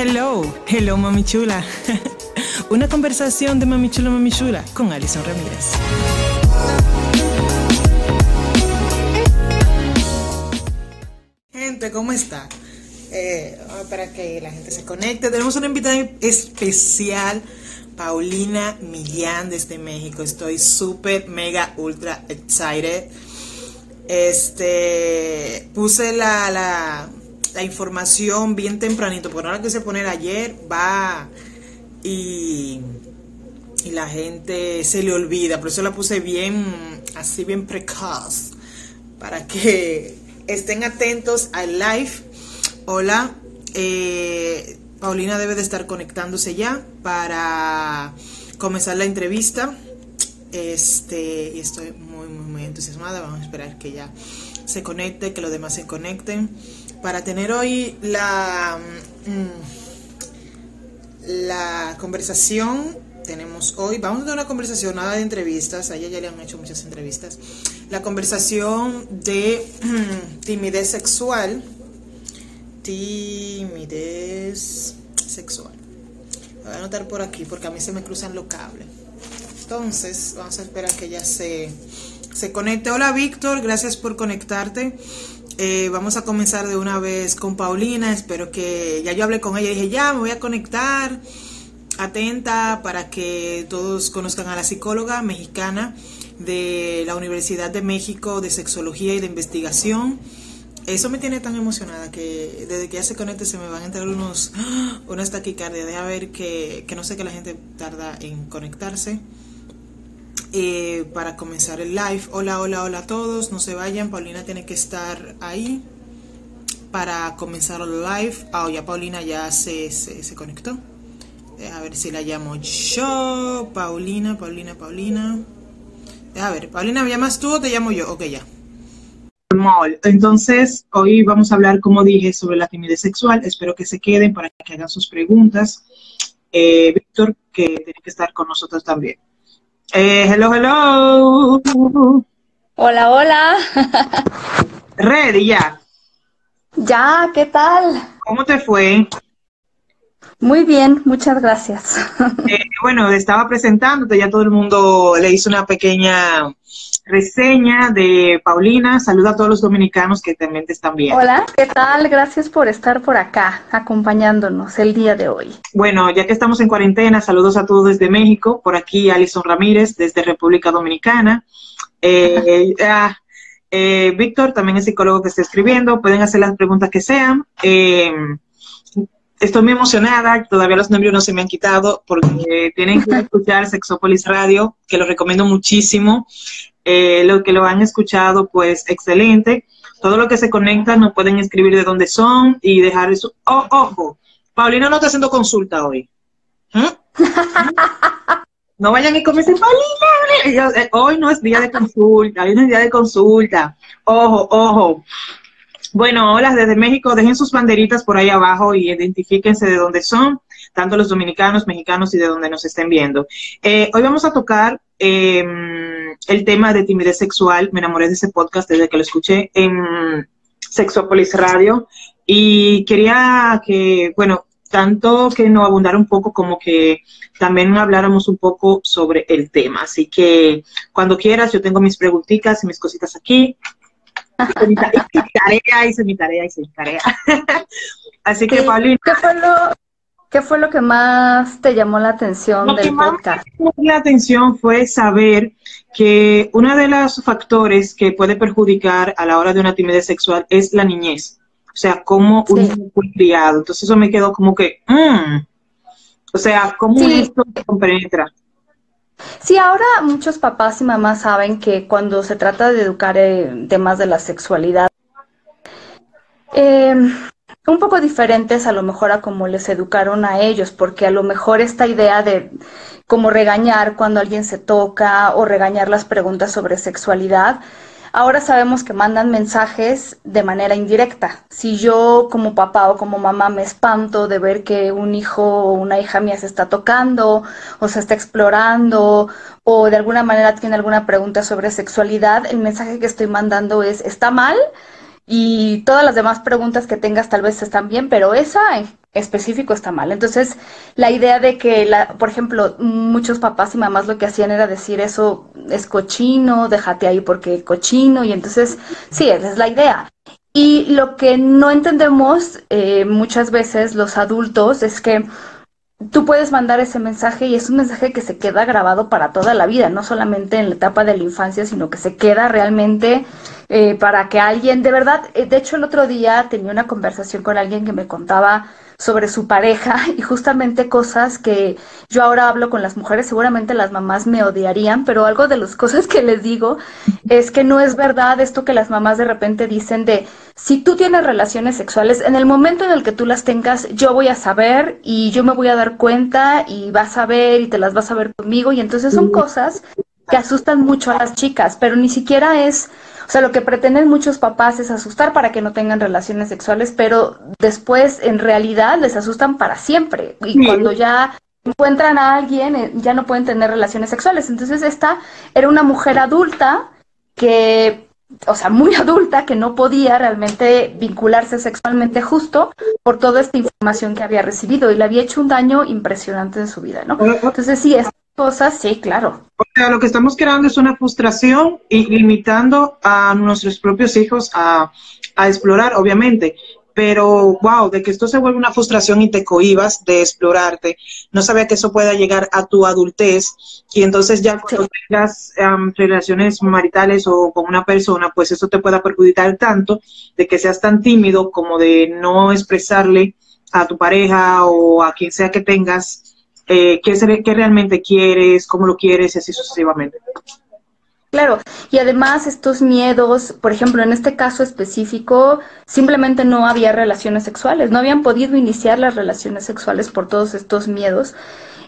Hello, hello mami chula. Una conversación de mami chula, mami chula con Alison Ramírez. Gente, ¿cómo está? Eh, para que la gente se conecte. Tenemos una invitada especial, Paulina Millán desde México. Estoy súper, mega, ultra excited. Este, puse la, la, la información bien tempranito, porque no la quise poner ayer, va y, y la gente se le olvida, por eso la puse bien, así bien precoz, para que estén atentos al live. Hola, eh, Paulina debe de estar conectándose ya para comenzar la entrevista. Este, y estoy muy, muy, muy entusiasmada. Vamos a esperar que ya se conecte, que los demás se conecten para tener hoy la, mm, la conversación. Tenemos hoy, vamos a tener una conversación, nada de entrevistas, a ella ya le han hecho muchas entrevistas. La conversación de mm, timidez sexual. Timidez sexual. voy a anotar por aquí porque a mí se me cruzan los cables. Entonces, vamos a esperar que ella se, se conecte. Hola Víctor, gracias por conectarte. Eh, vamos a comenzar de una vez con Paulina. Espero que ya yo hablé con ella y dije, ya me voy a conectar. Atenta para que todos conozcan a la psicóloga mexicana de la Universidad de México de Sexología y de Investigación. Eso me tiene tan emocionada que desde que ya se conecte se me van a entrar unos, unas taquicardias. Deja ver que, que no sé que la gente tarda en conectarse. Eh, para comenzar el live. Hola, hola, hola a todos. No se vayan. Paulina tiene que estar ahí para comenzar el live. Ah, ya Paulina ya se, se, conectó. A ver si la llamo yo. Paulina, Paulina, Paulina. A ver, Paulina, ¿me llamas tú o te llamo yo? Ok, ya. Entonces, hoy vamos a hablar, como dije, sobre la timidez sexual. Espero que se queden para que hagan sus preguntas. Eh, Víctor, que tiene que estar con nosotros también. Eh, hello, hello. Hola, hola. Ready ya. Ya, ¿qué tal? ¿Cómo te fue? Muy bien, muchas gracias. Eh, bueno, estaba presentándote, ya todo el mundo le hizo una pequeña reseña de Paulina. Saluda a todos los dominicanos que también te están viendo. Hola, ¿qué tal? Gracias por estar por acá acompañándonos el día de hoy. Bueno, ya que estamos en cuarentena, saludos a todos desde México. Por aquí Alison Ramírez desde República Dominicana. Eh, ah, eh, Víctor también es psicólogo que está escribiendo. Pueden hacer las preguntas que sean. Eh, estoy muy emocionada, todavía los nervios no se me han quitado porque tienen que escuchar Sexopolis Radio, que lo recomiendo muchísimo. Eh, lo que lo han escuchado, pues excelente. Todo lo que se conecta nos pueden escribir de dónde son y dejar eso. Oh, ojo, Paulina no está haciendo consulta hoy. ¿Mm? no vayan y comiencen, Paulina, eh, hoy no es día de consulta, hoy no es día de consulta. Ojo, ojo. Bueno, hola desde México, dejen sus banderitas por ahí abajo y identifíquense de dónde son, tanto los dominicanos, mexicanos y de dónde nos estén viendo. Eh, hoy vamos a tocar em, el tema de timidez sexual. Me enamoré de ese podcast desde que lo escuché en Sexopolis Radio y quería que, bueno, tanto que no abundara un poco como que también habláramos un poco sobre el tema. Así que cuando quieras, yo tengo mis preguntitas y mis cositas aquí hice mi tarea, hice mi tarea, hice mi tarea. Así que, Paulina. ¿qué fue, lo, ¿Qué fue lo que más te llamó la atención lo del que podcast? me llamó la atención fue saber que uno de los factores que puede perjudicar a la hora de una timidez sexual es la niñez. O sea, cómo un uno fue criado. Entonces eso me quedó como que, mm". o sea, cómo esto se compenetra. Sí, ahora muchos papás y mamás saben que cuando se trata de educar en temas de la sexualidad, em, un poco diferentes a lo mejor a como les educaron a ellos, porque a lo mejor esta idea de como regañar cuando alguien se toca o regañar las preguntas sobre sexualidad, Ahora sabemos que mandan mensajes de manera indirecta. Si yo como papá o como mamá me espanto de ver que un hijo o una hija mía se está tocando o se está explorando o de alguna manera tiene alguna pregunta sobre sexualidad, el mensaje que estoy mandando es, está mal y todas las demás preguntas que tengas tal vez están bien, pero esa en específico está mal. Entonces, la idea de que, la, por ejemplo, muchos papás y mamás lo que hacían era decir eso es cochino, déjate ahí porque cochino, y entonces, sí, esa es la idea. Y lo que no entendemos eh, muchas veces los adultos es que tú puedes mandar ese mensaje y es un mensaje que se queda grabado para toda la vida, no solamente en la etapa de la infancia, sino que se queda realmente eh, para que alguien, de verdad, eh, de hecho el otro día tenía una conversación con alguien que me contaba sobre su pareja y justamente cosas que yo ahora hablo con las mujeres, seguramente las mamás me odiarían, pero algo de las cosas que les digo es que no es verdad esto que las mamás de repente dicen de, si tú tienes relaciones sexuales, en el momento en el que tú las tengas, yo voy a saber y yo me voy a dar cuenta y vas a ver y te las vas a ver conmigo y entonces son cosas que asustan mucho a las chicas, pero ni siquiera es o sea, lo que pretenden muchos papás es asustar para que no tengan relaciones sexuales, pero después en realidad les asustan para siempre. Y cuando ya encuentran a alguien, eh, ya no pueden tener relaciones sexuales. Entonces esta era una mujer adulta que, o sea, muy adulta, que no podía realmente vincularse sexualmente justo por toda esta información que había recibido y le había hecho un daño impresionante en su vida, ¿no? Entonces sí, es cosas, sí, claro. O sea, lo que estamos creando es una frustración y limitando a nuestros propios hijos a, explorar, obviamente. Pero, wow, de que esto se vuelve una frustración y te cohibas de explorarte. No sabía que eso pueda llegar a tu adultez y entonces ya cuando tengas relaciones maritales o con una persona, pues eso te pueda perjudicar tanto de que seas tan tímido como de no expresarle a tu pareja o a quien sea que tengas eh, qué, realmente quieres, cómo lo quieres y así sucesivamente. Claro, y además estos miedos, por ejemplo, en este caso específico, simplemente no había relaciones sexuales, no habían podido iniciar las relaciones sexuales por todos estos miedos.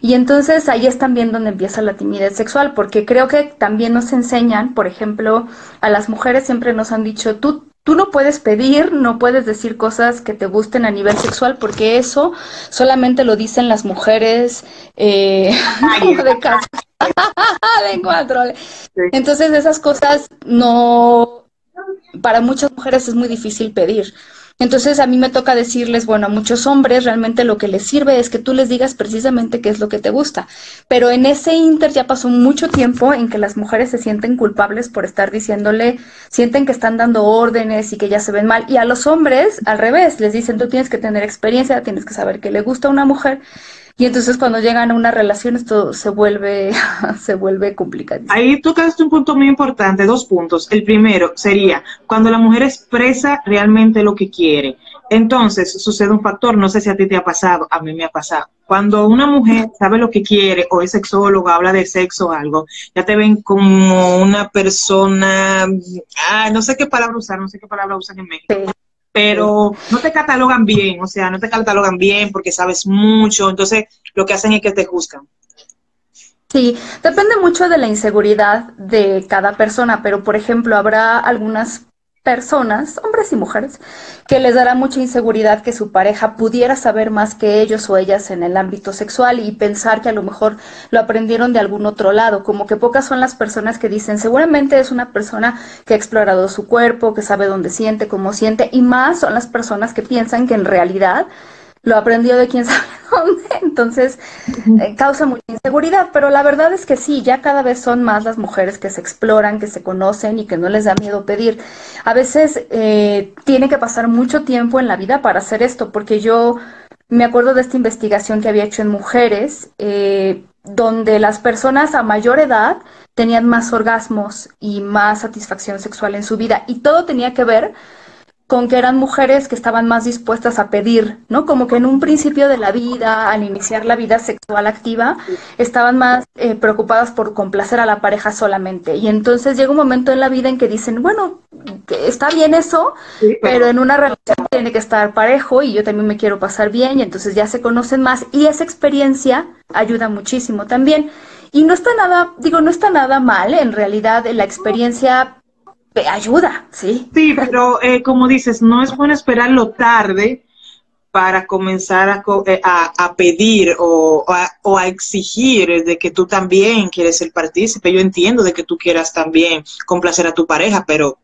Y entonces ahí es también donde empieza la timidez sexual, porque creo que también nos enseñan, por ejemplo, a las mujeres siempre nos han dicho, tú Tú no puedes pedir, no puedes decir cosas que te gusten a nivel sexual porque eso solamente lo dicen las mujeres eh, de casa. de Entonces esas cosas no, para muchas mujeres es muy difícil pedir. Entonces a mí me toca decirles, bueno, a muchos hombres realmente lo que les sirve es que tú les digas precisamente qué es lo que te gusta. Pero en ese inter ya pasó mucho tiempo en que las mujeres se sienten culpables por estar diciéndole, sienten que están dando órdenes y que ya se ven mal. Y a los hombres, al revés, les dicen, tú tienes que tener experiencia, tienes que saber qué le gusta a una mujer. Y entonces cuando llegan a una relación esto se vuelve, se vuelve complicado. Ahí tocaste un punto muy importante, dos puntos. El primero sería cuando la mujer expresa realmente lo que quiere. Entonces sucede un factor, no sé si a ti te ha pasado, a mí me ha pasado. Cuando una mujer sabe lo que quiere o es sexóloga, habla de sexo o algo, ya te ven como una persona, ah, no sé qué palabra usar, no sé qué palabra usan en México pero no te catalogan bien, o sea, no te catalogan bien porque sabes mucho, entonces lo que hacen es que te juzgan. Sí, depende mucho de la inseguridad de cada persona, pero por ejemplo, habrá algunas personas, hombres y mujeres, que les dará mucha inseguridad que su pareja pudiera saber más que ellos o ellas en el ámbito sexual y pensar que a lo mejor lo aprendieron de algún otro lado, como que pocas son las personas que dicen, seguramente es una persona que ha explorado su cuerpo, que sabe dónde siente, cómo siente, y más son las personas que piensan que en realidad lo aprendió de quién sabe dónde, entonces eh, causa mucha inseguridad, pero la verdad es que sí, ya cada vez son más las mujeres que se exploran, que se conocen y que no les da miedo pedir. A veces eh, tiene que pasar mucho tiempo en la vida para hacer esto, porque yo me acuerdo de esta investigación que había hecho en mujeres, eh, donde las personas a mayor edad tenían más orgasmos y más satisfacción sexual en su vida, y todo tenía que ver con que eran mujeres que estaban más dispuestas a pedir, ¿no? Como que en un principio de la vida, al iniciar la vida sexual activa, estaban más eh, preocupadas por complacer a la pareja solamente. Y entonces llega un momento en la vida en que dicen, bueno, está bien eso, pero en una relación tiene que estar parejo y yo también me quiero pasar bien y entonces ya se conocen más y esa experiencia ayuda muchísimo también. Y no está nada, digo, no está nada mal, en realidad la experiencia ayuda, sí. Sí, pero eh, como dices, no es bueno esperarlo tarde para comenzar a, eh, a, pedir o, o, a, exigir de que tú también quieres ser partícipe. Yo entiendo de que tú quieras también complacer a tu pareja, pero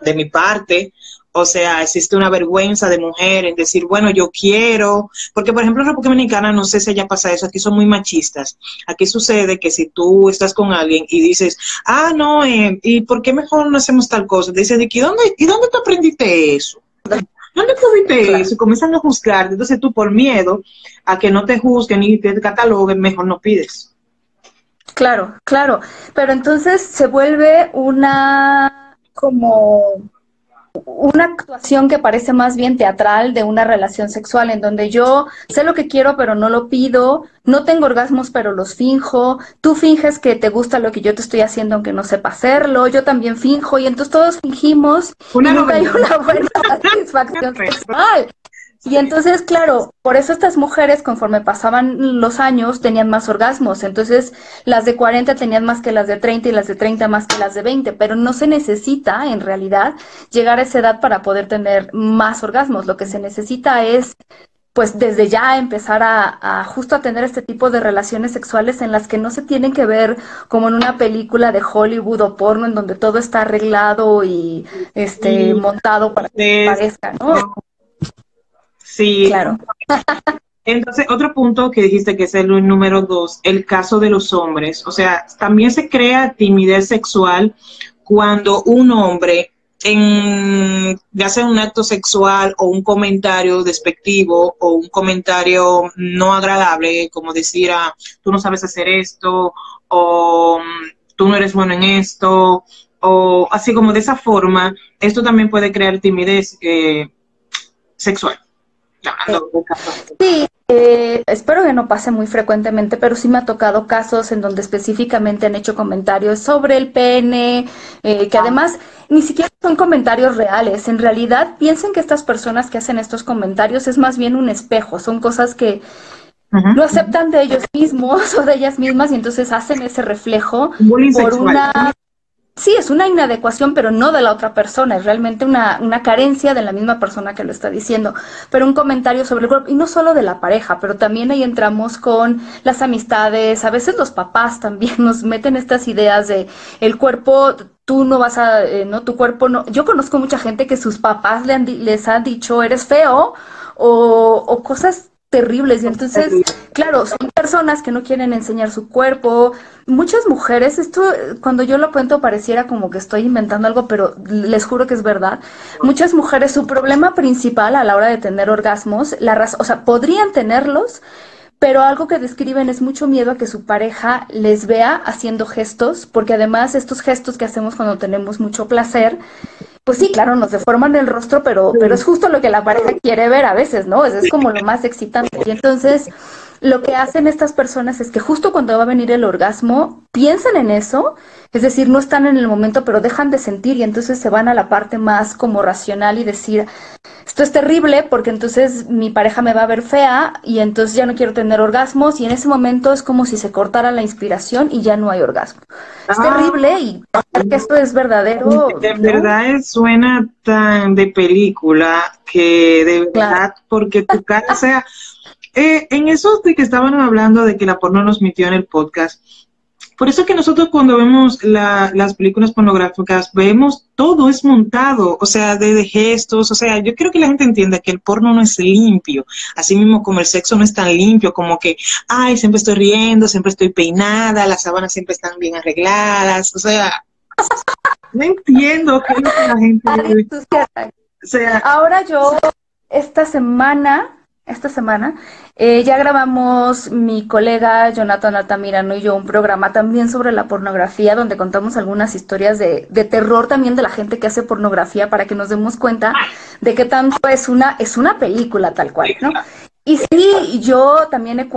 de mi parte, O sea, existe una vergüenza de mujer en decir, bueno, yo quiero, porque por ejemplo en República Dominicana, no sé si allá pasa eso, aquí son muy machistas. Aquí sucede que si tú estás con alguien y dices, ah, no, eh, ¿y por qué mejor no hacemos tal cosa? Te dicen, ¿y dónde, ¿y dónde tú aprendiste eso? ¿Dónde tú viste eso? Y comienzan a juzgar. Entonces tú por miedo a que no te juzguen y te cataloguen, mejor no pides. Claro, claro. Pero entonces se vuelve una como una actuación que parece más bien teatral de una relación sexual en donde yo sé lo que quiero pero no lo pido, no tengo orgasmos pero los finjo, tú finges que te gusta lo que yo te estoy haciendo aunque no sepa hacerlo, yo también finjo y entonces todos fingimos y nunca hay una buena satisfacción sexual. Y entonces, claro, por eso estas mujeres, conforme pasaban los años, tenían más orgasmos. Entonces, las de 40 tenían más que las de 30 y las de 30 más que las de 20. Pero no se necesita, en realidad, llegar a esa edad para poder tener más orgasmos. Lo que se necesita es, pues, desde ya empezar a, justo a tener este tipo de relaciones sexuales en las que no se tienen que ver como en una película de Hollywood o porno en donde todo está arreglado y este montado para que parezca, ¿no? Sí. Claro. Entonces, otro punto que dijiste que es el número dos, el caso de los hombres. O sea, también se crea timidez sexual cuando un hombre en, hace un acto sexual o un comentario despectivo o un comentario no agradable, como decir, ah, tú no sabes hacer esto o tú no eres bueno en esto o así como de esa forma, esto también puede crear timidez eh, sexual. Sí, eh, espero que no pase muy frecuentemente, pero sí me ha tocado casos en donde específicamente han hecho comentarios sobre el pene, eh, que además ni siquiera son comentarios reales. En realidad, piensen que estas personas que hacen estos comentarios es más bien un espejo, son cosas que no aceptan de ellos mismos o de ellas mismas y entonces hacen ese reflejo por una Sí, es una inadecuación, pero no de la otra persona, es realmente una, una, carencia de la misma persona que lo está diciendo. Pero un comentario sobre el cuerpo, y no solo de la pareja, pero también ahí entramos con las amistades, a veces los papás también nos meten estas ideas de el cuerpo, tú no vas a, eh, no, tu cuerpo no. Yo conozco mucha gente que sus papás le han, les han dicho, eres feo, o, o cosas terribles. Y entonces, claro, son personas que no quieren enseñar su cuerpo. Muchas mujeres, esto cuando yo lo cuento pareciera como que estoy inventando algo, pero les juro que es verdad. Muchas mujeres, su problema principal a la hora de tener orgasmos, la razón, o sea, podrían tenerlos, pero algo que describen es mucho miedo a que su pareja les vea haciendo gestos, porque además estos gestos que hacemos cuando tenemos mucho placer, pues sí, claro, nos deforman el rostro, pero, pero es justo lo que la pareja quiere ver a veces, ¿no? Es, es como lo más excitante. Y entonces, lo que hacen estas personas es que justo cuando va a venir el orgasmo, piensan en eso, es decir, no están en el momento, pero dejan de sentir y entonces se van a la parte más como racional y decir, esto es terrible porque entonces mi pareja me va a ver fea y entonces ya no quiero tener orgasmos y en ese momento es como si se cortara la inspiración y ya no hay orgasmo. Es ah. terrible y que esto es verdadero. De verdad suena tan de película que de verdad, porque tu cara, sea, eh, en eso de que estaban hablando de que la porno nos metió en el podcast, por eso que nosotros cuando vemos las películas pornográficas, vemos todo es montado, o sea, de, gestos, o sea, yo quiero que la gente entienda que el porno no es limpio, así mismo como el sexo no es tan limpio, como que, ay, siempre estoy riendo, siempre estoy peinada, las sábanas siempre están bien arregladas, o sea, no entiendo qué es lo que la gente... O sea, Ahora yo, esta semana, esta semana, eh, ya grabamos mi colega Jonathan Altamirano y yo un programa también sobre la pornografía, donde contamos algunas historias de, de, terror también de la gente que hace pornografía para que nos demos cuenta de qué tanto es una, es una película tal cual, ¿no? Y sí, yo también he,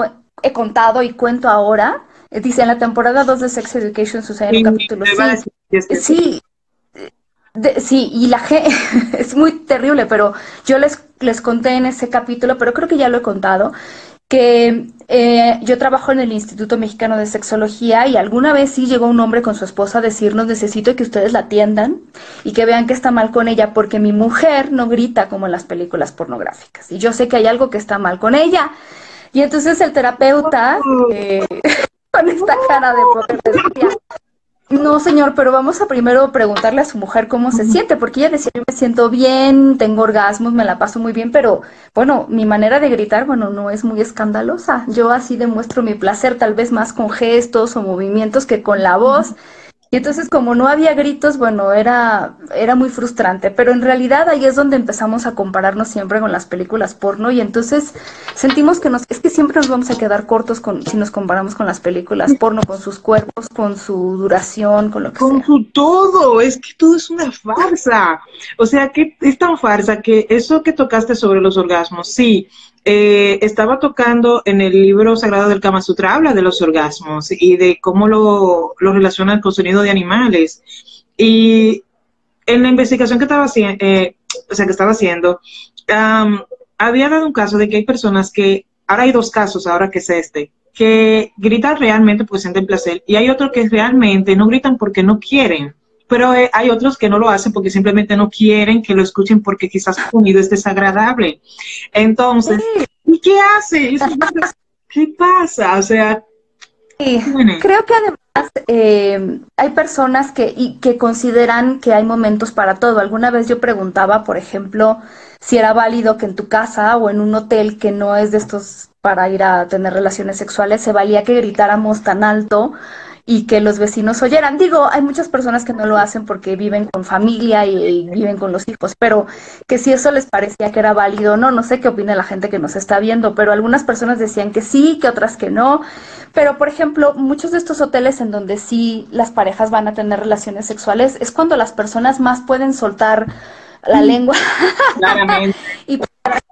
he contado y cuento ahora, eh, dice en la temporada 2 de Sex Education sucede en el capítulo sí, sí, sí, y la gente es muy terrible, pero yo les, les conté en ese capítulo, pero creo que ya lo he contado, que eh, yo trabajo en el Instituto Mexicano de Sexología y alguna vez sí llegó un hombre con su esposa a decirnos necesito que ustedes la atiendan y que vean que está mal con ella porque mi mujer no grita como en las películas pornográficas y yo sé que hay algo que está mal con ella. Y entonces el terapeuta, oh. eh, con esta cara de decía, No, señor, pero vamos a primero preguntarle a su mujer cómo se siente, porque ella decía, yo me siento bien, tengo orgasmos, me la paso muy bien, pero bueno, mi manera de gritar, bueno, no es muy escandalosa. Yo así demuestro mi placer, tal vez más con gestos o movimientos que con la voz. Y entonces como no había gritos, bueno, era, era muy frustrante, pero en realidad ahí es donde empezamos a compararnos siempre con las películas porno. Y entonces sentimos que nos, es que siempre nos vamos a quedar cortos con, si nos comparamos con las películas porno, con sus cuerpos, con su duración, con lo que con su todo, es que todo es una farsa. O sea, que es tan farsa que eso que tocaste sobre los orgasmos, sí, eh, estaba tocando en el libro sagrado del Kama Sutra, habla de los orgasmos y de cómo lo, lo relacionan con sonido de animales. Y en la investigación que estaba, haciendo, eh, o sea, que estaba haciendo, había dado un caso de que hay personas que, ahora hay dos casos, ahora que es este, que gritan realmente porque sienten placer y hay otros que realmente no gritan porque no quieren pero eh, hay otros que no lo hacen porque simplemente no quieren que lo escuchen porque quizás su sonido es desagradable. Entonces, ¿y qué hace? ¿Qué pasa? O sea, creo que además eh, hay personas que, y, que consideran que hay momentos para todo. Alguna vez yo preguntaba, por ejemplo, si era válido que en tu casa o en un hotel que no es de estos para ir a tener relaciones sexuales, se valía que gritáramos tan alto y que los vecinos oyeran. Digo, hay muchas personas que no lo hacen porque viven con familia y, viven con los hijos, pero que si eso les parecía que era válido, no, no sé qué opina la gente que nos está viendo, pero algunas personas decían que sí, que otras que no. Pero, por ejemplo, muchos de estos hoteles en donde sí las parejas van a tener relaciones sexuales es cuando las personas más pueden soltar la lengua. Y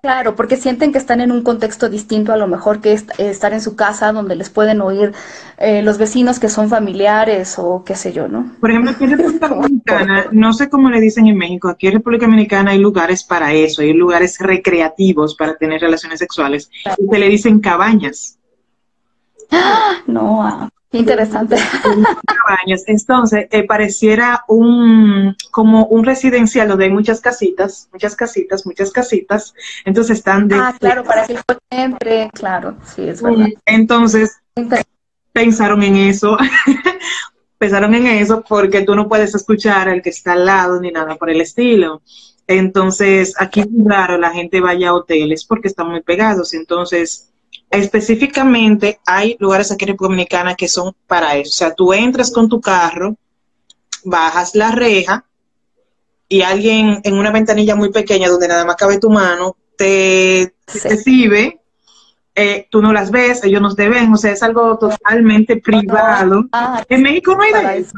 claro, porque sienten que están en un contexto distinto a lo mejor que estar en su casa donde les pueden oír eh, los vecinos que son familiares o qué sé yo, ¿no? Por ejemplo, aquí en República Dominicana, no sé cómo le dicen en México, aquí en República Dominicana hay lugares para eso, hay lugares recreativos para tener relaciones sexuales. Y se le dicen cabañas. ¡Ah! No, ah. Interesante. Entonces, eh, pareciera un como un residencial donde hay muchas casitas, muchas casitas, muchas casitas. Entonces están de... Ah, claro, para que entre, claro, sí, es verdad. Entonces, pensaron en eso. pensaron en eso porque tú no puedes escuchar al que está al lado ni nada por el estilo. Entonces, aquí es raro la gente vaya a hoteles porque están muy pegados. Entonces, específicamente hay lugares aquí en República Dominicana que son para eso. O sea, tú entras con tu carro, bajas la reja y alguien en una ventanilla muy pequeña donde nada más cabe tu mano te, recibe. Eh, tú no las ves, ellos no te ven, o sea, es algo totalmente privado. Ah, en México no hay de eso.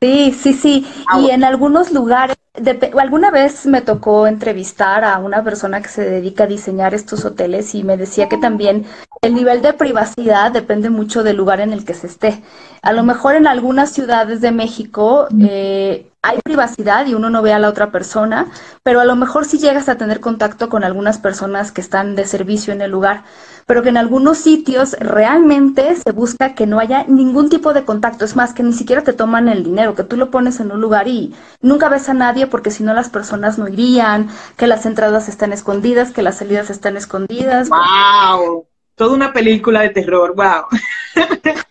Sí, sí, sí. Ah, y en algunos lugares, alguna vez me tocó entrevistar a una persona que se dedica a diseñar estos hoteles y me decía que también el nivel de privacidad depende mucho del lugar en el que se esté. A lo mejor en algunas ciudades de México eh, hay privacidad y uno no ve a la otra persona, pero a lo mejor sí llegas a tener contacto con algunas personas que están de servicio en el lugar, pero que en algunos sitios realmente se busca que no haya ningún tipo de contacto, es más, que ni siquiera te toman el dinero, que tú lo pones en un lugar y nunca ves a nadie porque si no las personas no irían, que las entradas están escondidas, que las salidas están escondidas. ¡Wow! Toda una película de terror, wow.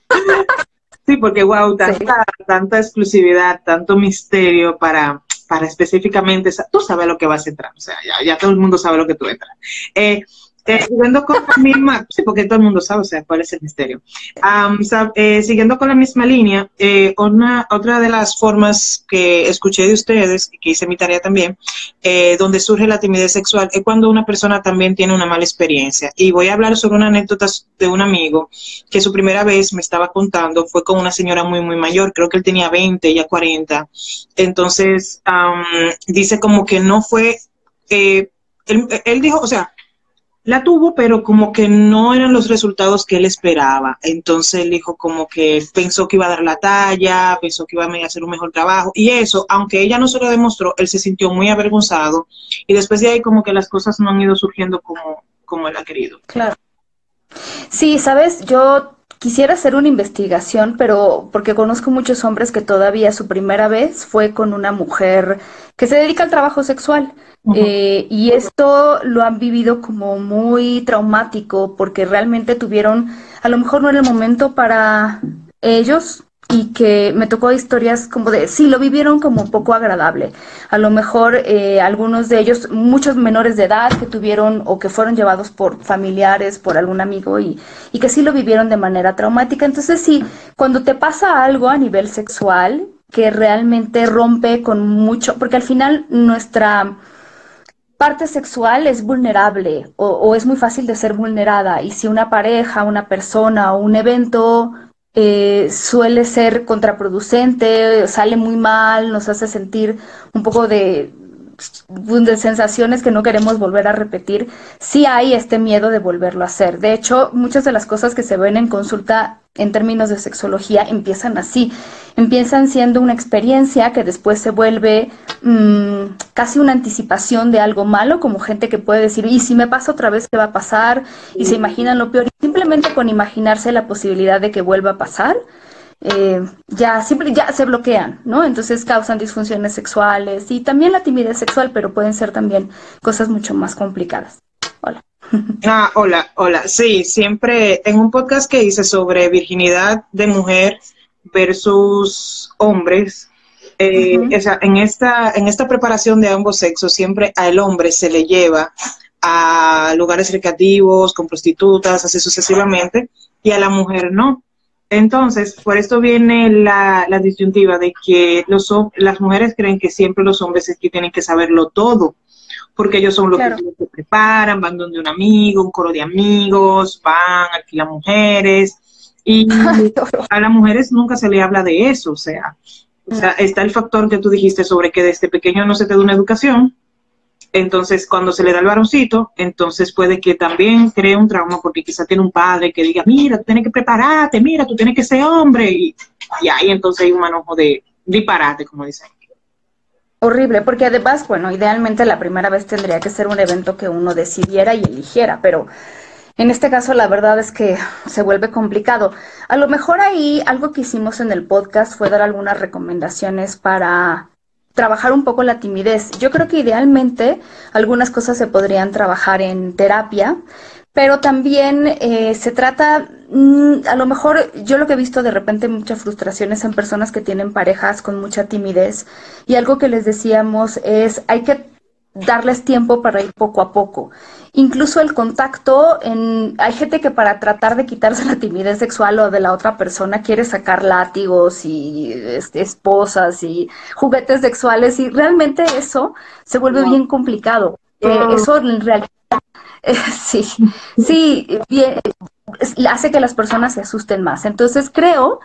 Sí, porque wow, tanta, tanta exclusividad, tanto misterio para, para específicamente, tú sabes lo que vas a entrar, o sea, ya, ya todo el mundo sabe lo que tú entras. Eh, eh, siguiendo con la misma, porque todo el mundo sabe, o sea, cuál es el misterio. Eh, siguiendo con la misma línea, eh, una, otra de las formas que escuché de ustedes, que hice mi tarea también, donde surge la timidez sexual, es cuando una persona también tiene una mala experiencia. Y voy a hablar sobre una anécdota de un amigo que su primera vez me estaba contando fue con una señora muy, muy mayor, creo que él tenía 20, ya 40. Entonces, dice como que no fue, él, él dijo, o sea, la tuvo, pero como que no eran los resultados que él esperaba. Entonces él dijo como que pensó que iba a dar la talla, pensó que iba a hacer un mejor trabajo. Y eso, aunque ella no se lo demostró, él se sintió muy avergonzado. Y después de ahí como que las cosas no han ido surgiendo como, como él ha querido. Claro. Sí, sabes, yo quisiera hacer una investigación, pero porque conozco muchos hombres que todavía su primera vez fue con una mujer que se dedica al trabajo sexual. Eh, y esto lo han vivido como muy traumático porque realmente tuvieron, a lo mejor no era el momento para ellos y que me tocó historias como de, sí, lo vivieron como poco agradable. A lo mejor eh, algunos de ellos, muchos menores de edad que tuvieron o que fueron llevados por familiares, por algún amigo y, y que sí lo vivieron de manera traumática. Entonces sí, cuando te pasa algo a nivel sexual que realmente rompe con mucho, porque al final nuestra parte sexual es vulnerable o, o, es muy fácil de ser vulnerada y si una pareja, una persona o un evento eh, suele ser contraproducente, sale muy mal, nos hace sentir un poco de, de sensaciones que no queremos volver a repetir, sí hay este miedo de volverlo a hacer. De hecho, muchas de las cosas que se ven en consulta en términos de sexología empiezan así, empiezan siendo una experiencia que después se vuelve mmm, casi una anticipación de algo malo, como gente que puede decir, y si me pasa otra vez, ¿qué va a pasar? Y se imaginan lo peor, y simplemente con imaginarse la posibilidad de que vuelva a pasar, eh, ya siempre ya se bloquean, ¿no? Entonces causan disfunciones sexuales y también la timidez sexual, pero pueden ser también cosas mucho más complicadas. Hola. Ah, hola, hola. Sí, siempre en un podcast que hice sobre virginidad de mujer versus hombres, eh, uh -huh. o sea, en esta, en esta preparación de ambos sexos, siempre al hombre se le lleva a lugares recreativos, con prostitutas, así sucesivamente, y a la mujer no. Entonces, por esto viene la, la disyuntiva de que los, las mujeres creen que siempre los hombres es que tienen que saberlo todo, porque ellos son los claro. que se preparan, van donde un amigo, un coro de amigos, van, alquilan mujeres, y a las mujeres nunca se le habla de eso, o sea, o sea, está el factor que tú dijiste sobre que desde pequeño no se te da una educación, entonces cuando se le da al varoncito, entonces puede que también cree un trauma porque quizá tiene un padre que diga, mira, tú tienes que prepararte, mira, tú tienes que ser hombre, y, y ahí entonces hay un manojo de disparate, como dicen. Horrible, porque además, bueno, idealmente la primera vez tendría que ser un evento que uno decidiera y eligiera, pero en este caso la verdad es que se vuelve complicado. A lo mejor ahí algo que hicimos en el podcast fue dar algunas recomendaciones para trabajar un poco la timidez. Yo creo que idealmente algunas cosas se podrían trabajar en terapia, pero también eh, se trata, mmm, a lo mejor yo lo que he visto de repente muchas frustraciones en personas que tienen parejas con mucha timidez y algo que les decíamos es hay que darles tiempo para ir poco a poco. Incluso el contacto, en, hay gente que para tratar de quitarse la timidez sexual o de la otra persona quiere sacar látigos y este, esposas y juguetes sexuales y realmente eso se vuelve bien complicado. Eh, eso en realidad, eh, sí, sí, bien, hace que las personas se asusten más. Entonces creo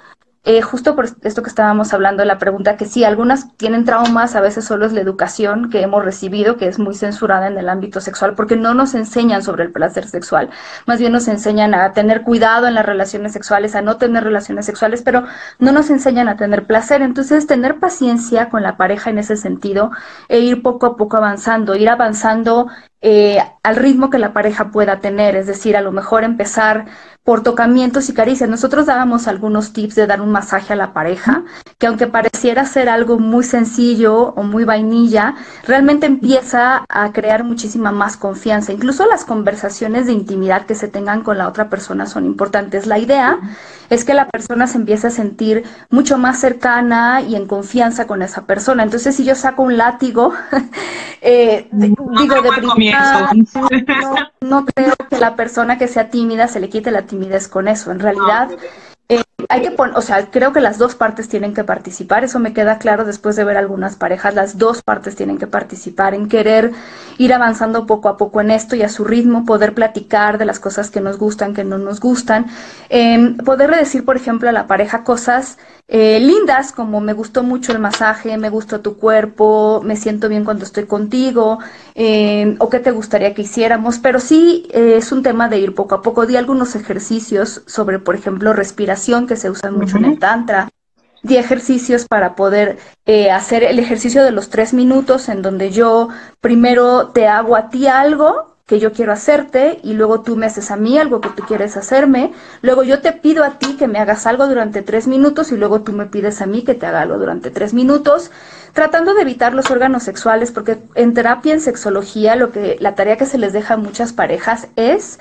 eh, justo por esto que estábamos hablando, la pregunta que sí, algunas tienen traumas, a veces solo es la educación que hemos recibido, que es muy censurada en el ámbito sexual, porque no nos enseñan sobre el placer sexual, más bien nos enseñan a tener cuidado en las relaciones sexuales, a no tener relaciones sexuales, pero no nos enseñan a tener placer. Entonces, tener paciencia con la pareja en ese sentido e ir poco a poco avanzando, ir avanzando eh, al ritmo que la pareja pueda tener, es decir, a lo mejor empezar por tocamientos y caricias. Nosotros dábamos algunos tips de dar un masaje a la pareja, que aunque pareciera ser algo muy sencillo o muy vainilla, realmente empieza a crear muchísima más confianza. Incluso las conversaciones de intimidad que se tengan con la otra persona son importantes. La idea es que la persona se empiece a sentir mucho más cercana y en confianza con esa persona. Entonces, si yo saco un látigo, eh, de, no, digo de no, no creo que la persona que sea tímida se le quite la timidez con eso. En realidad, eh, hay que poner, o sea, creo que las dos partes tienen que participar, eso me queda claro después de ver algunas parejas, las dos partes tienen que participar en querer ir avanzando poco a poco en esto y a su ritmo, poder platicar de las cosas que nos gustan, que no nos gustan, eh, poderle decir, por ejemplo, a la pareja cosas eh, lindas como me gustó mucho el masaje, me gustó tu cuerpo, me siento bien cuando estoy contigo, eh, o qué te gustaría que hiciéramos, pero sí eh, es un tema de ir poco a poco. Di algunos ejercicios sobre, por ejemplo, respiración que se usan mucho uh -huh. en el tantra. Di ejercicios para poder eh, hacer el ejercicio de los tres minutos en donde yo primero te hago a ti algo que yo quiero hacerte y luego tú me haces a mí algo que tú quieres hacerme, luego yo te pido a ti que me hagas algo durante tres minutos y luego tú me pides a mí que te haga algo durante tres minutos, tratando de evitar los órganos sexuales, porque en terapia, en sexología, lo que la tarea que se les deja a muchas parejas es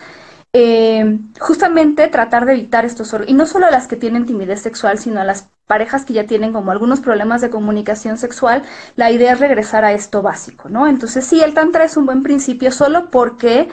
eh, justamente tratar de evitar estos y no solo a las que tienen timidez sexual, sino a las parejas que ya tienen como algunos problemas de comunicación sexual, la idea es regresar a esto básico, ¿no? Entonces sí, el tantra es un buen principio solo porque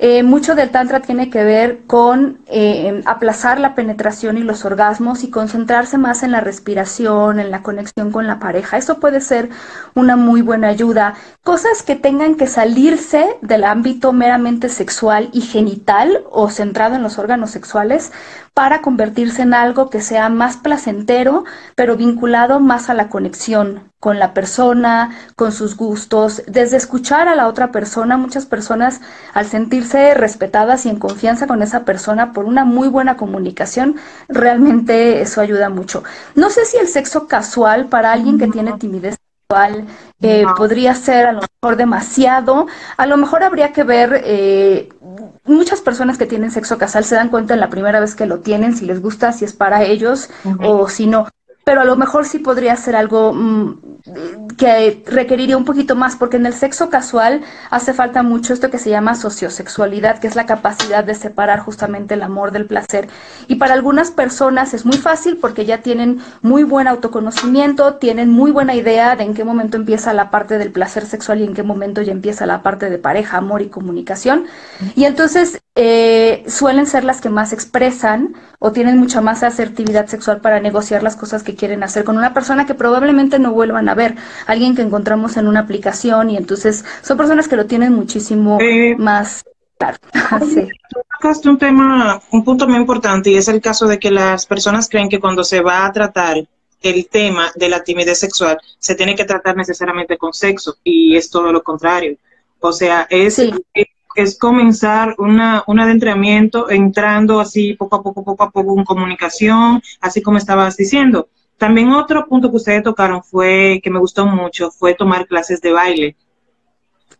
eh, mucho del Tantra tiene que ver con eh, aplazar la penetración y los orgasmos y concentrarse más en la respiración, en la conexión con la pareja. Eso puede ser una muy buena ayuda. Cosas que tengan que salirse del ámbito meramente sexual y genital o centrado en los órganos sexuales para convertirse en algo que sea más placentero, pero vinculado más a la conexión con la persona, con sus gustos, desde escuchar a la otra persona, muchas personas al sentirse respetadas y en confianza con esa persona por una muy buena comunicación, realmente eso ayuda mucho. No sé si el sexo casual para alguien que tiene timidez sexual eh, podría ser a lo mejor demasiado, a lo mejor habría que ver eh, muchas personas que tienen sexo casual se dan cuenta en la primera vez que lo tienen, si les gusta, si es para ellos o si no. Pero a lo mejor sí podría ser algo mm, que requeriría un poquito más, porque en el sexo casual hace falta mucho esto que se llama sociosexualidad, que es la capacidad de separar justamente el amor del placer. Y para algunas personas es muy fácil porque ya tienen muy buen autoconocimiento, tienen muy buena idea de en qué momento empieza la parte del placer sexual y en qué momento ya empieza la parte de pareja, amor y comunicación. Y entonces eh, suelen ser las que más expresan o tienen mucha más asertividad sexual para negociar las cosas que quieren hacer con una persona que probablemente no vuelvan a ver, alguien que encontramos en una aplicación y entonces son personas que lo tienen muchísimo eh, más claro. sí. Tocaste un tema, un punto muy importante y es el caso de que las personas creen que cuando se va a tratar el tema de la timidez sexual se tiene que tratar necesariamente con sexo y es todo lo contrario. O sea, es, es comenzar una, un adentramiento entrando así poco a poco, poco a poco en comunicación, así como estabas diciendo. También otro punto que ustedes tocaron fue, que me gustó mucho, fue tomar clases de baile.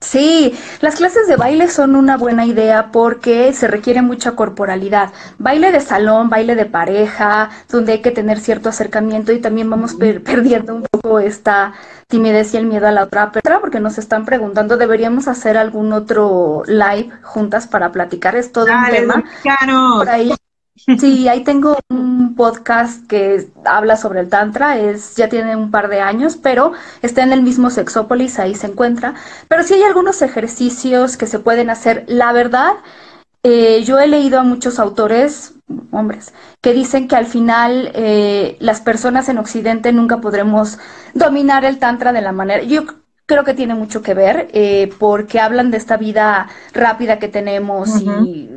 Sí, las clases de baile son una buena idea porque se requiere mucha corporalidad. Baile de salón, baile de pareja, donde hay que tener cierto acercamiento y también vamos perdiendo un poco esta timidez y el miedo a la otra persona porque nos están preguntando, ¿deberíamos hacer algún otro live juntas para platicar? Es todo un tema. Por ahí Sí, ahí tengo un podcast que habla sobre el Tantra, es, ya tiene un par de años, pero está en el mismo Sexópolis, ahí se encuentra. Pero sí hay algunos ejercicios que se pueden hacer. La verdad, eh, yo he leído a muchos autores, hombres, que dicen que al final eh, las personas en Occidente nunca podremos dominar el Tantra de la manera. Yo creo que tiene mucho que ver, eh, porque hablan de esta vida rápida que tenemos y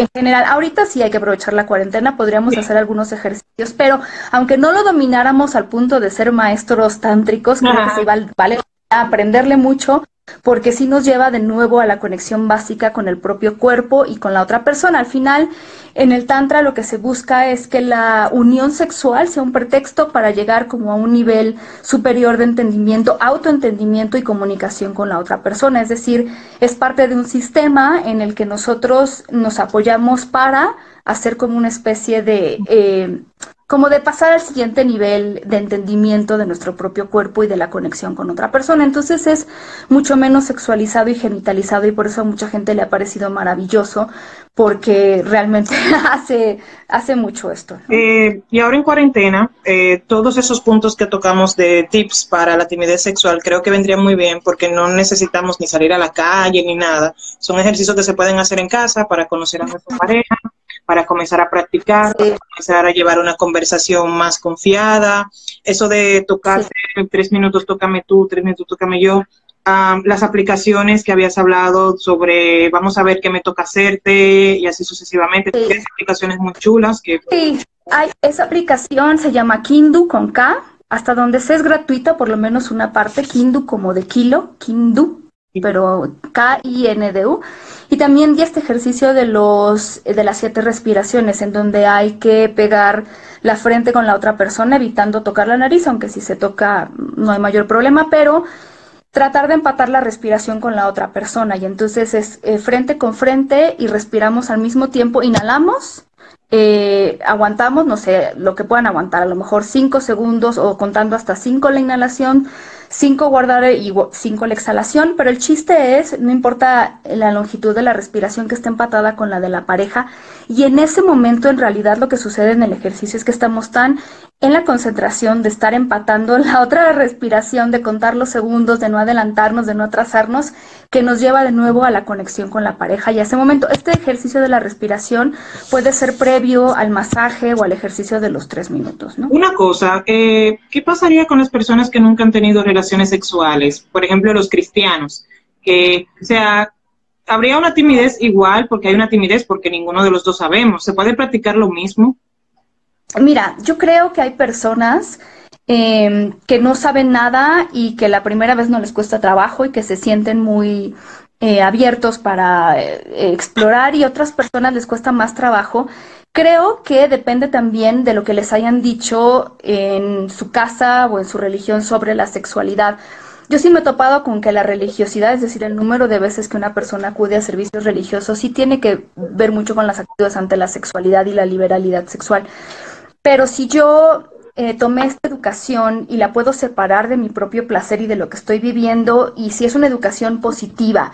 en general, ahorita sí hay que aprovechar la cuarentena, podríamos hacer algunos ejercicios, pero aunque no lo domináramos al punto de ser maestros tántricos, creo que sí vale, vale aprenderle mucho porque sí nos lleva de nuevo a la conexión básica con el propio cuerpo y con la otra persona. Al final, en el Tantra lo que se busca es que la unión sexual sea un pretexto para llegar como a un nivel superior de entendimiento, autoentendimiento y comunicación con la otra persona. Es decir, es parte de un sistema en el que nosotros nos apoyamos para hacer como una especie de... Eh, como de pasar al siguiente nivel de entendimiento de nuestro propio cuerpo y de la conexión con otra persona. Entonces es mucho menos sexualizado y genitalizado y por eso a mucha gente le ha parecido maravilloso porque realmente hace, hace mucho esto. Eh, y ahora en cuarentena, eh, todos esos puntos que tocamos de tips para la timidez sexual creo que vendrían muy bien porque no necesitamos ni salir a la calle ni nada. Son ejercicios que se pueden hacer en casa para conocer a nuestra pareja para comenzar a practicar, para comenzar a llevar una conversación más confiada. Eso de tocar en tres minutos, tócame tú, tres minutos, tócame yo. las aplicaciones que habías hablado sobre, vamos a ver qué me toca hacerte y así sucesivamente. Sí. aplicaciones muy chulas que... Sí, hay, esa aplicación se llama Kindu con K, hasta donde se es gratuita, por lo menos una parte, Kindu como de kilo, Kindu, pero K-I-N-D-U. Y también di este ejercicio de, los, de las siete respiraciones, en donde hay que pegar la frente con la otra persona, evitando tocar la nariz, aunque si se toca no hay mayor problema, pero tratar de empatar la respiración con la otra persona. Y entonces es eh, frente con frente y respiramos al mismo tiempo, inhalamos. Eh, aguantamos, no sé, lo que puedan aguantar, a lo mejor cinco segundos o contando hasta cinco la inhalación, 5 guardar y 5 la exhalación, pero el chiste es, no importa la longitud de la respiración que esté empatada con la de la pareja, y en ese momento en realidad lo que sucede en el ejercicio es que estamos tan en la concentración, de estar empatando la otra respiración, de contar los segundos, de no adelantarnos, de no atrasarnos, que nos lleva de nuevo a la conexión con la pareja. Y a ese momento, este ejercicio de la respiración puede ser previo al masaje o al ejercicio de los tres minutos, ¿no? Una cosa, eh, ¿qué pasaría con las personas que nunca han tenido relaciones sexuales? Por ejemplo, los cristianos, que, o sea, habría una timidez igual, porque hay una timidez porque ninguno de los dos sabemos. ¿Se puede practicar lo mismo? Mira, yo creo que hay personas em, que no saben nada y que la primera vez no les cuesta trabajo y que se sienten muy eh, abiertos para eh, explorar y otras personas les cuesta más trabajo. Creo que depende también de lo que les hayan dicho en su casa o en su religión sobre la sexualidad. Yo sí me he topado con que la religiosidad, es decir, el número de veces que una persona acude a servicios religiosos, sí tiene que ver mucho con las actitudes ante la sexualidad y la liberalidad sexual. Pero si yo eh, tomé esta educación y la puedo separar de mi propio placer y de lo que estoy viviendo, y si es una educación positiva,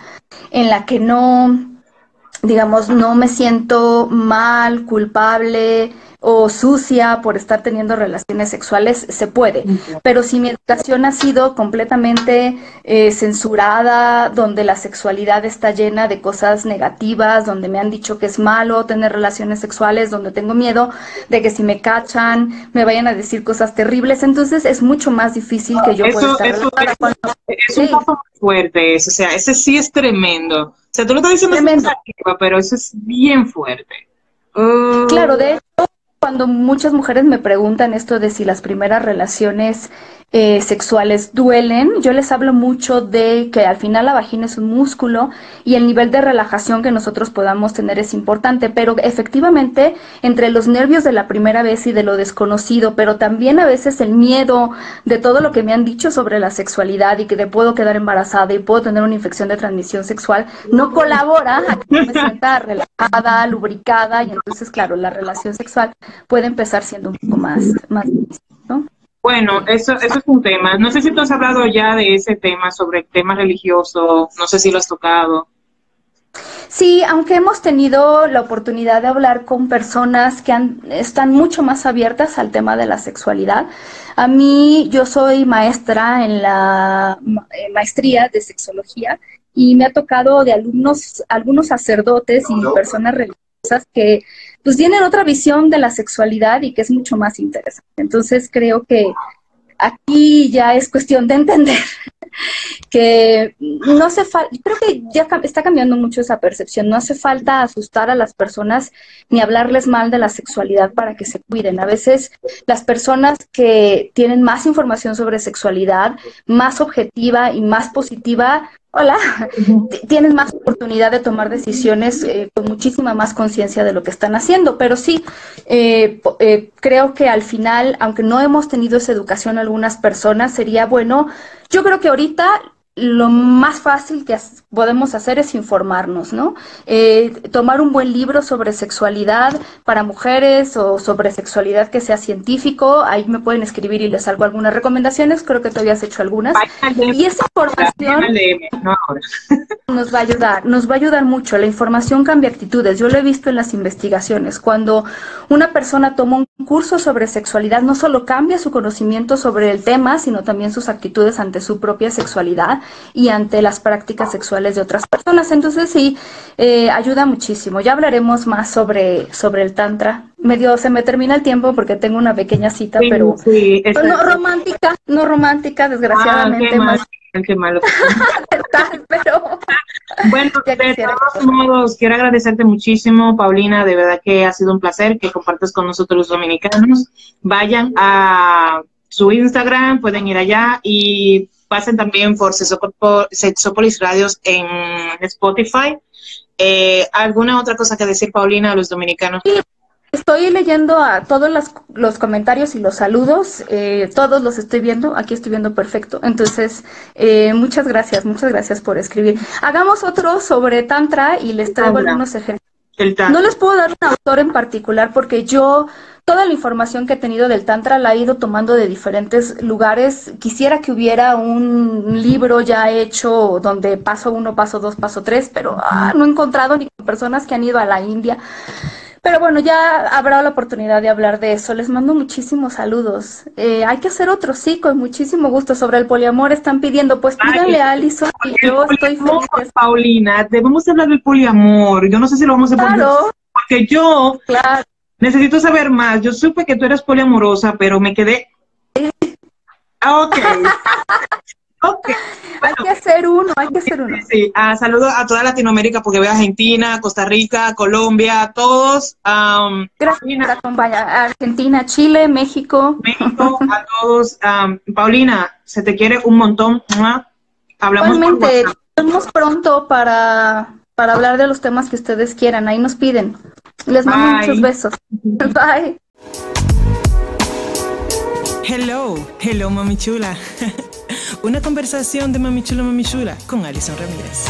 en la que no, digamos, no me siento mal, culpable, o sucia por estar teniendo relaciones sexuales, se puede. Pero si mi educación ha sido completamente eh, censurada, donde la sexualidad está llena de cosas negativas, donde me han dicho que es malo tener relaciones sexuales, donde tengo miedo de que si me cachan me vayan a decir cosas terribles, entonces es mucho más difícil que yo pueda estar eso, es un paso fuerte, o sea, ese sí es tremendo. O sea, tú lo estás diciendo, pero eso es bien fuerte. Claro, de hecho, cuando muchas mujeres me preguntan esto de si las primeras relaciones eh, sexuales duelen, yo les hablo mucho de que al final la vagina es un músculo y el nivel de relajación que nosotros podamos tener es importante, pero efectivamente entre los nervios de la primera vez y de lo desconocido, pero también a veces el miedo de todo lo que me han dicho sobre la sexualidad y que de puedo quedar embarazada y puedo tener una infección de transmisión sexual, no colabora a que me sienta relajada, lubricada y entonces, claro, la relación sexual puede empezar siendo un poco más, más ¿no? Bueno, eso, eso es un tema. No sé si tú has hablado ya de ese tema, sobre el tema religioso, no sé si lo has tocado. Sí, aunque hemos tenido la oportunidad de hablar con personas que están mucho más abiertas al tema de la sexualidad. A mí, yo soy maestra en la eh, maestría de sexología y me ha tocado de alumnos, algunos sacerdotes y personas religiosas que pues tienen otra visión de la sexualidad y que es mucho más interesante. Entonces creo que aquí ya es cuestión de entender que no hace falta, creo que ya está cambiando mucho esa percepción, no hace falta asustar a las personas ni hablarles mal de la sexualidad para que se cuiden. A veces las personas que tienen más información sobre sexualidad, más objetiva y más positiva, hola, tienen más oportunidad de tomar decisiones eh, con muchísima más conciencia de lo que están haciendo. Pero sí, eh, eh, creo que al final, aunque no hemos tenido esa educación algunas personas, sería bueno, yo creo que ahorita lo más fácil que podemos hacer es informarnos, ¿no? Eh, tomar un buen libro sobre sexualidad para mujeres o sobre sexualidad que sea científico, ahí me pueden escribir y les hago algunas recomendaciones, creo que todavía has hecho algunas. Y esa información nos va a ayudar, nos va a ayudar mucho. La información cambia actitudes, yo lo he visto en las investigaciones. Cuando una persona toma un curso sobre sexualidad, no solo cambia su conocimiento sobre el tema, sino también sus actitudes ante su propia sexualidad y ante las prácticas sexuales de otras personas. Entonces sí, eh, ayuda muchísimo. Ya hablaremos más sobre, sobre el Tantra. Medio se me termina el tiempo porque tengo una pequeña cita, pero, no romántica, no romántica, desgraciadamente. Ah, más... qué malo. pero... Bueno, de todos modos, quiero agradecerte muchísimo, Paulina, de verdad que ha sido un placer que compartas con nosotros los dominicanos. Vayan a su Instagram, pueden ir allá y pasen también por Sexopolis Radios en Spotify. Eh, ¿Alguna otra cosa que decir, Paulina, a los dominicanos? Estoy leyendo a todos los, comentarios y los saludos, eh, todos los estoy viendo, aquí estoy viendo perfecto. Entonces, eh, muchas gracias, muchas gracias por escribir. Hagamos otro sobre Tantra y les traigo algunos ejemplos. No les puedo dar un autor en particular porque yo toda la información que he tenido del Tantra la he ido tomando de diferentes lugares. Quisiera que hubiera un libro ya hecho donde paso uno, paso dos, paso tres, pero ah, no he encontrado ni con personas que han ido a la India Pero bueno, ya habrá la oportunidad de hablar de eso. Les mando muchísimos saludos. Eh, hay que hacer otro, sí, con muchísimo gusto. Sobre el poliamor están pidiendo, pues pídanle a Alison y yo estoy feliz. Paulina, debemos hablar del poliamor. Yo no sé si lo vamos a Claro. Porque yo necesito saber más. Yo supe que tú eres poliamorosa, pero me quedé... Ah, ok. hay que hacer uno, hay que hacer uno. Sí, ah, saludos a toda Latinoamérica porque veo Argentina, Costa Rica, Colombia, todos. Gracias por acompañar. Argentina, Chile, México. México, a todos. Paulina, se te quiere un montón. Hablamos Igualmente, nos pronto para, para hablar de los temas que ustedes quieran. Ahí nos piden. Les mando muchos besos. Bye. Hello, hello, mami chula. Una conversación de Mami Chula Mami Chula con Alison Ramírez.